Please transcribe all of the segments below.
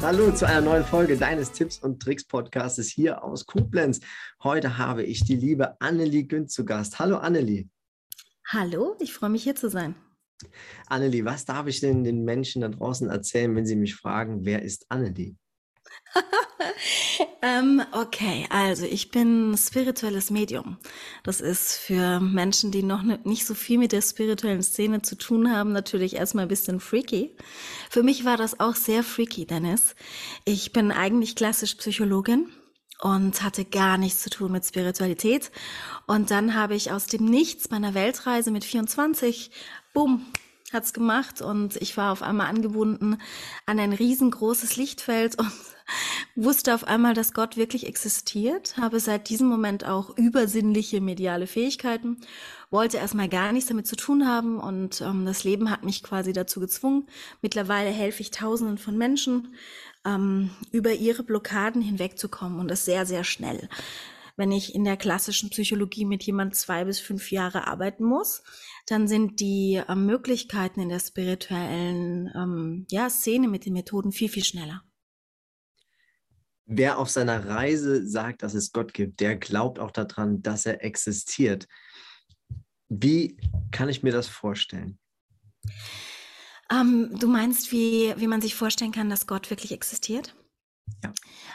Hallo zu einer neuen Folge deines Tipps und Tricks Podcastes hier aus Koblenz. Heute habe ich die liebe Annelie Günz zu Gast. Hallo Annelie. Hallo, ich freue mich hier zu sein. Annelie, was darf ich denn den Menschen da draußen erzählen, wenn sie mich fragen, wer ist Annelie? ähm, okay, also ich bin spirituelles Medium. Das ist für Menschen, die noch nicht so viel mit der spirituellen Szene zu tun haben, natürlich erstmal ein bisschen freaky. Für mich war das auch sehr freaky, Dennis. Ich bin eigentlich klassisch Psychologin und hatte gar nichts zu tun mit Spiritualität. Und dann habe ich aus dem Nichts meiner Weltreise mit 24, bumm, hat's gemacht und ich war auf einmal angebunden an ein riesengroßes Lichtfeld und wusste auf einmal, dass Gott wirklich existiert, habe seit diesem Moment auch übersinnliche mediale Fähigkeiten, wollte erstmal gar nichts damit zu tun haben und ähm, das Leben hat mich quasi dazu gezwungen. Mittlerweile helfe ich Tausenden von Menschen, ähm, über ihre Blockaden hinwegzukommen und das sehr, sehr schnell. Wenn ich in der klassischen Psychologie mit jemand zwei bis fünf Jahre arbeiten muss, dann sind die äh, Möglichkeiten in der spirituellen ähm, ja, Szene mit den Methoden viel, viel schneller. Wer auf seiner Reise sagt, dass es Gott gibt, der glaubt auch daran, dass er existiert. Wie kann ich mir das vorstellen? Ähm, du meinst, wie, wie man sich vorstellen kann, dass Gott wirklich existiert?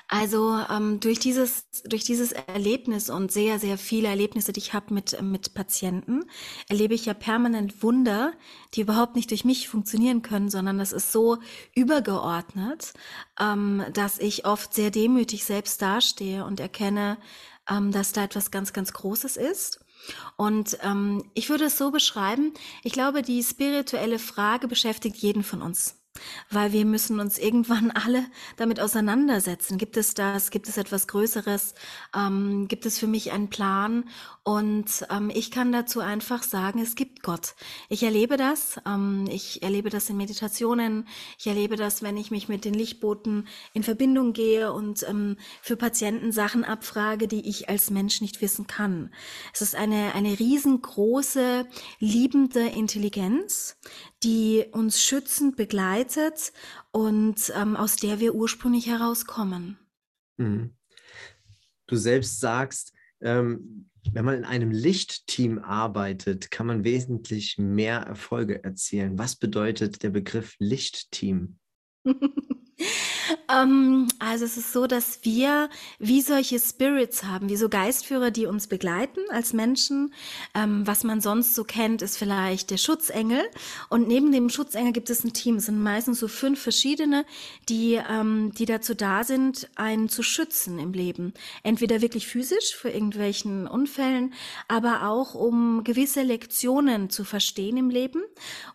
Also ähm, durch dieses durch dieses Erlebnis und sehr sehr viele Erlebnisse, die ich habe mit mit Patienten, erlebe ich ja permanent Wunder, die überhaupt nicht durch mich funktionieren können, sondern das ist so übergeordnet, ähm, dass ich oft sehr demütig selbst dastehe und erkenne, ähm, dass da etwas ganz ganz Großes ist. Und ähm, ich würde es so beschreiben, ich glaube, die spirituelle Frage beschäftigt jeden von uns weil wir müssen uns irgendwann alle damit auseinandersetzen. Gibt es das? Gibt es etwas Größeres? Ähm, gibt es für mich einen Plan? Und ähm, ich kann dazu einfach sagen, es gibt Gott. Ich erlebe das. Ähm, ich erlebe das in Meditationen. Ich erlebe das, wenn ich mich mit den Lichtboten in Verbindung gehe und ähm, für Patienten Sachen abfrage, die ich als Mensch nicht wissen kann. Es ist eine, eine riesengroße, liebende Intelligenz, die uns schützend begleitet und ähm, aus der wir ursprünglich herauskommen. Mhm. Du selbst sagst, ähm, wenn man in einem Lichtteam arbeitet, kann man wesentlich mehr Erfolge erzielen. Was bedeutet der Begriff Lichtteam? Ähm, also es ist so, dass wir wie solche Spirits haben, wie so Geistführer, die uns begleiten als Menschen. Ähm, was man sonst so kennt, ist vielleicht der Schutzengel. Und neben dem Schutzengel gibt es ein Team. Es sind meistens so fünf verschiedene, die, ähm, die dazu da sind, einen zu schützen im Leben. Entweder wirklich physisch für irgendwelchen Unfällen, aber auch um gewisse Lektionen zu verstehen im Leben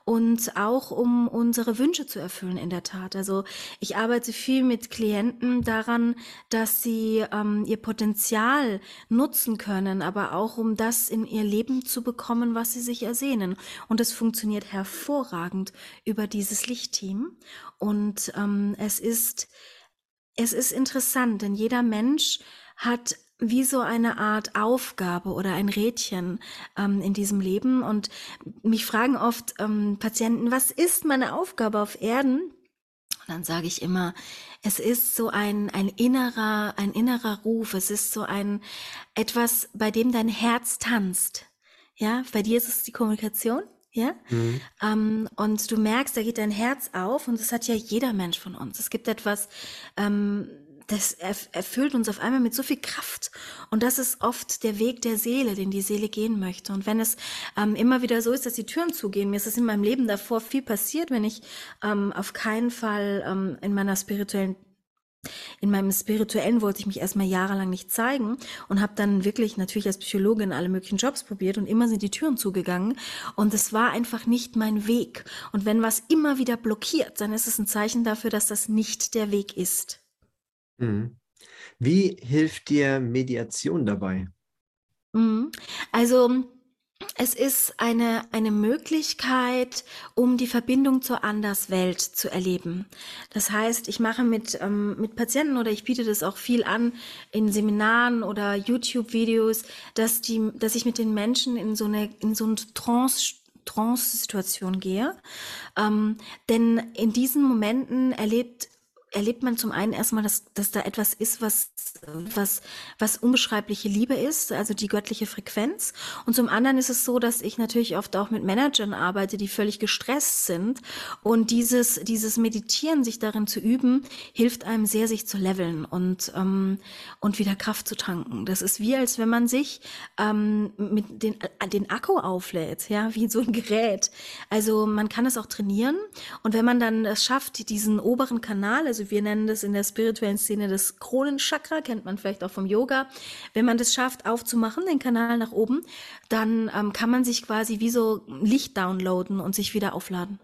und auch um unsere Wünsche zu erfüllen in der Tat. Also ich arbeite viel mit Klienten daran, dass sie ähm, ihr Potenzial nutzen können, aber auch um das in ihr Leben zu bekommen, was sie sich ersehnen. Und es funktioniert hervorragend über dieses Lichtteam. Und ähm, es ist, es ist interessant, denn jeder Mensch hat wie so eine Art Aufgabe oder ein Rädchen ähm, in diesem Leben. Und mich fragen oft ähm, Patienten, was ist meine Aufgabe auf Erden? Und dann sage ich immer, es ist so ein, ein innerer, ein innerer Ruf. Es ist so ein, etwas, bei dem dein Herz tanzt. Ja, bei dir ist es die Kommunikation. Ja, mhm. ähm, und du merkst, da geht dein Herz auf und das hat ja jeder Mensch von uns. Es gibt etwas, ähm, das erfüllt uns auf einmal mit so viel Kraft. Und das ist oft der Weg der Seele, den die Seele gehen möchte. Und wenn es ähm, immer wieder so ist, dass die Türen zugehen, mir ist es in meinem Leben davor viel passiert, wenn ich ähm, auf keinen Fall ähm, in meiner spirituellen in meinem spirituellen wollte ich mich erstmal jahrelang nicht zeigen und habe dann wirklich natürlich als Psychologin alle möglichen Jobs probiert und immer sind die Türen zugegangen und es war einfach nicht mein Weg. Und wenn was immer wieder blockiert, dann ist es ein Zeichen dafür, dass das nicht der Weg ist. Mhm. Wie hilft dir Mediation dabei? Mhm. Also es ist eine, eine Möglichkeit, um die Verbindung zur Anderswelt zu erleben. Das heißt, ich mache mit, ähm, mit Patienten oder ich biete das auch viel an in Seminaren oder YouTube-Videos, dass, dass ich mit den Menschen in so eine, in so eine Trance Trance-Situation gehe. Ähm, denn in diesen Momenten erlebt erlebt man zum einen erstmal, dass, dass da etwas ist, was, was, was unbeschreibliche Liebe ist, also die göttliche Frequenz. Und zum anderen ist es so, dass ich natürlich oft auch mit Managern arbeite, die völlig gestresst sind. Und dieses, dieses Meditieren, sich darin zu üben, hilft einem sehr, sich zu leveln und, ähm, und wieder Kraft zu tanken. Das ist wie, als wenn man sich ähm, mit den, äh, den Akku auflädt, ja, wie so ein Gerät. Also man kann es auch trainieren. Und wenn man dann es schafft, diesen oberen Kanal, also wir nennen das in der spirituellen Szene das Kronenchakra, kennt man vielleicht auch vom Yoga. Wenn man das schafft, aufzumachen, den Kanal nach oben, dann ähm, kann man sich quasi wie so Licht downloaden und sich wieder aufladen.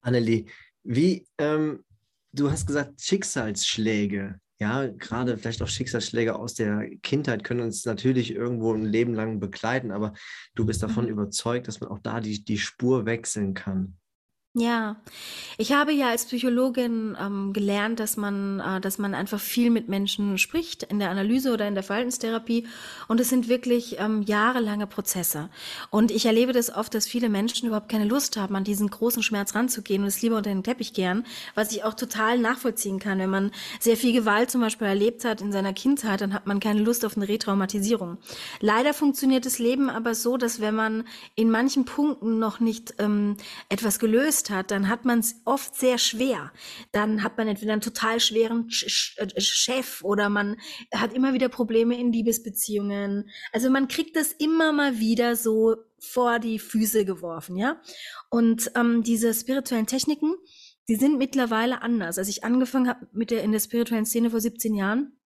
Annelie, wie, ähm, du hast gesagt, Schicksalsschläge, ja, gerade vielleicht auch Schicksalsschläge aus der Kindheit können uns natürlich irgendwo ein Leben lang begleiten, aber du bist davon mhm. überzeugt, dass man auch da die, die Spur wechseln kann. Ja, ich habe ja als Psychologin ähm, gelernt, dass man, äh, dass man einfach viel mit Menschen spricht in der Analyse oder in der Verhaltenstherapie. Und es sind wirklich ähm, jahrelange Prozesse. Und ich erlebe das oft, dass viele Menschen überhaupt keine Lust haben, an diesen großen Schmerz ranzugehen und es lieber unter den Teppich gern, was ich auch total nachvollziehen kann. Wenn man sehr viel Gewalt zum Beispiel erlebt hat in seiner Kindheit, dann hat man keine Lust auf eine Retraumatisierung. Leider funktioniert das Leben aber so, dass wenn man in manchen Punkten noch nicht ähm, etwas gelöst hat, dann hat man es oft sehr schwer. Dann hat man entweder einen total schweren äh, Chef oder man hat immer wieder Probleme in Liebesbeziehungen. Also man kriegt das immer mal wieder so vor die Füße geworfen, ja. Und ähm, diese spirituellen Techniken, die sind mittlerweile anders. Als ich angefangen habe mit der in der spirituellen Szene vor 17 Jahren,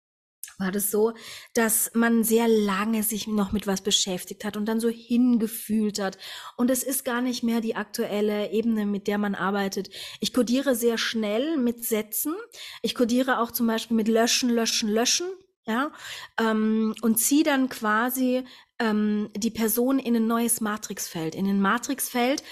war das so, dass man sehr lange sich noch mit was beschäftigt hat und dann so hingefühlt hat. Und es ist gar nicht mehr die aktuelle Ebene, mit der man arbeitet. Ich codiere sehr schnell mit Sätzen. Ich codiere auch zum Beispiel mit Löschen, Löschen, Löschen. Ja, ähm, und ziehe dann quasi ähm, die Person in ein neues Matrixfeld, in ein Matrixfeld,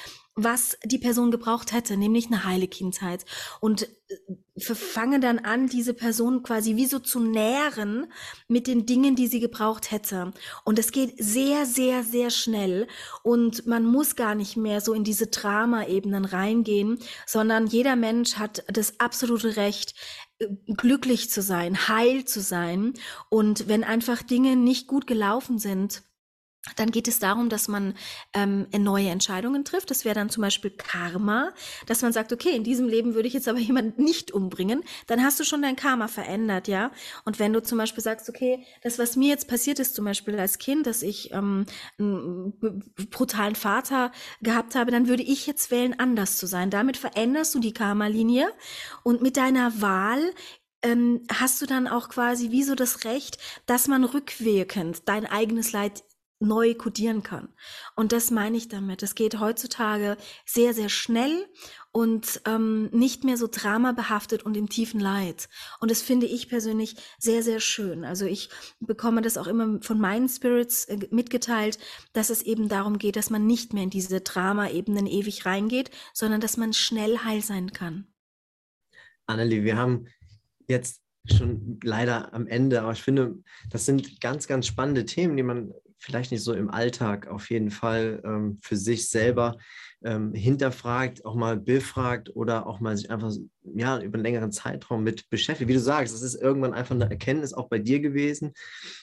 was die Person gebraucht hätte, nämlich eine heile Kindheit. Und äh, fange dann an, diese Person quasi wie so zu nähren mit den Dingen, die sie gebraucht hätte. Und es geht sehr, sehr, sehr schnell. Und man muss gar nicht mehr so in diese Drama-Ebenen reingehen, sondern jeder Mensch hat das absolute Recht, äh, glücklich zu sein, heil zu sein. Und wenn einfach Dinge nicht gut gelaufen sind, dann geht es darum, dass man ähm, neue Entscheidungen trifft. Das wäre dann zum Beispiel Karma, dass man sagt, okay, in diesem Leben würde ich jetzt aber jemanden nicht umbringen. Dann hast du schon dein Karma verändert, ja. Und wenn du zum Beispiel sagst, okay, das, was mir jetzt passiert ist, zum Beispiel als Kind, dass ich ähm, einen brutalen Vater gehabt habe, dann würde ich jetzt wählen, anders zu sein. Damit veränderst du die Karma-Linie und mit deiner Wahl ähm, hast du dann auch quasi wie so das Recht, dass man rückwirkend dein eigenes Leid neu kodieren kann. Und das meine ich damit. Es geht heutzutage sehr, sehr schnell und ähm, nicht mehr so dramabehaftet und im tiefen Leid. Und das finde ich persönlich sehr, sehr schön. Also ich bekomme das auch immer von meinen Spirits äh, mitgeteilt, dass es eben darum geht, dass man nicht mehr in diese Drama-Ebenen ewig reingeht, sondern dass man schnell heil sein kann. Annelie, wir haben jetzt schon leider am Ende, aber ich finde, das sind ganz, ganz spannende Themen, die man vielleicht nicht so im Alltag auf jeden Fall ähm, für sich selber ähm, hinterfragt, auch mal befragt oder auch mal sich einfach ja, über einen längeren Zeitraum mit beschäftigt. Wie du sagst, das ist irgendwann einfach eine Erkenntnis auch bei dir gewesen,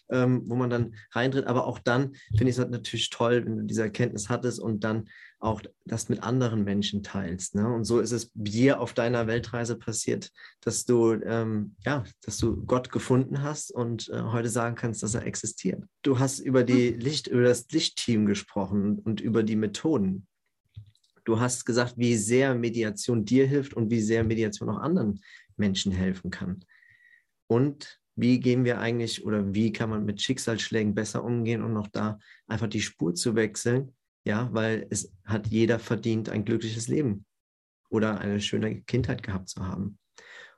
ähm, wo man dann reintritt. Aber auch dann finde ich es halt natürlich toll, wenn du diese Erkenntnis hattest und dann auch das mit anderen Menschen teilst. Ne? Und so ist es dir auf deiner Weltreise passiert, dass du, ähm, ja, dass du Gott gefunden hast und äh, heute sagen kannst, dass er existiert. Du hast über die hm. Licht, über das Lichtteam gesprochen und über die Methoden. Du hast gesagt, wie sehr Mediation dir hilft und wie sehr Mediation auch anderen Menschen helfen kann. Und wie gehen wir eigentlich oder wie kann man mit Schicksalsschlägen besser umgehen und noch da einfach die Spur zu wechseln? Ja, weil es hat jeder verdient, ein glückliches Leben oder eine schöne Kindheit gehabt zu haben.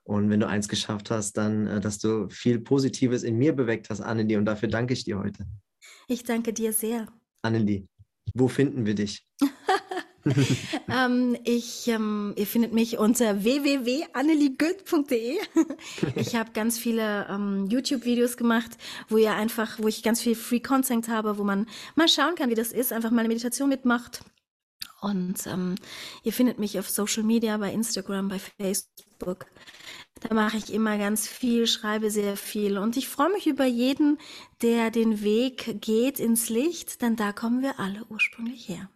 Und wenn du eins geschafft hast, dann, äh, dass du viel Positives in mir beweckt hast, Annelie, und dafür danke ich dir heute. Ich danke dir sehr. Annelie, wo finden wir dich? ähm, ich, ähm, ihr findet mich unter www.anneliegült.de. ich habe ganz viele ähm, YouTube-Videos gemacht, wo ihr einfach, wo ich ganz viel Free Content habe, wo man mal schauen kann, wie das ist, einfach mal eine Meditation mitmacht. Und ähm, ihr findet mich auf Social Media, bei Instagram, bei Facebook. Da mache ich immer ganz viel, schreibe sehr viel. Und ich freue mich über jeden, der den Weg geht ins Licht, denn da kommen wir alle ursprünglich her.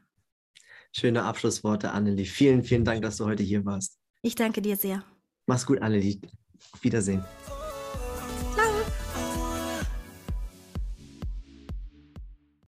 Schöne Abschlussworte, Annelie. Vielen, vielen Dank, dass du heute hier warst. Ich danke dir sehr. Mach's gut, Annelie. Auf Wiedersehen.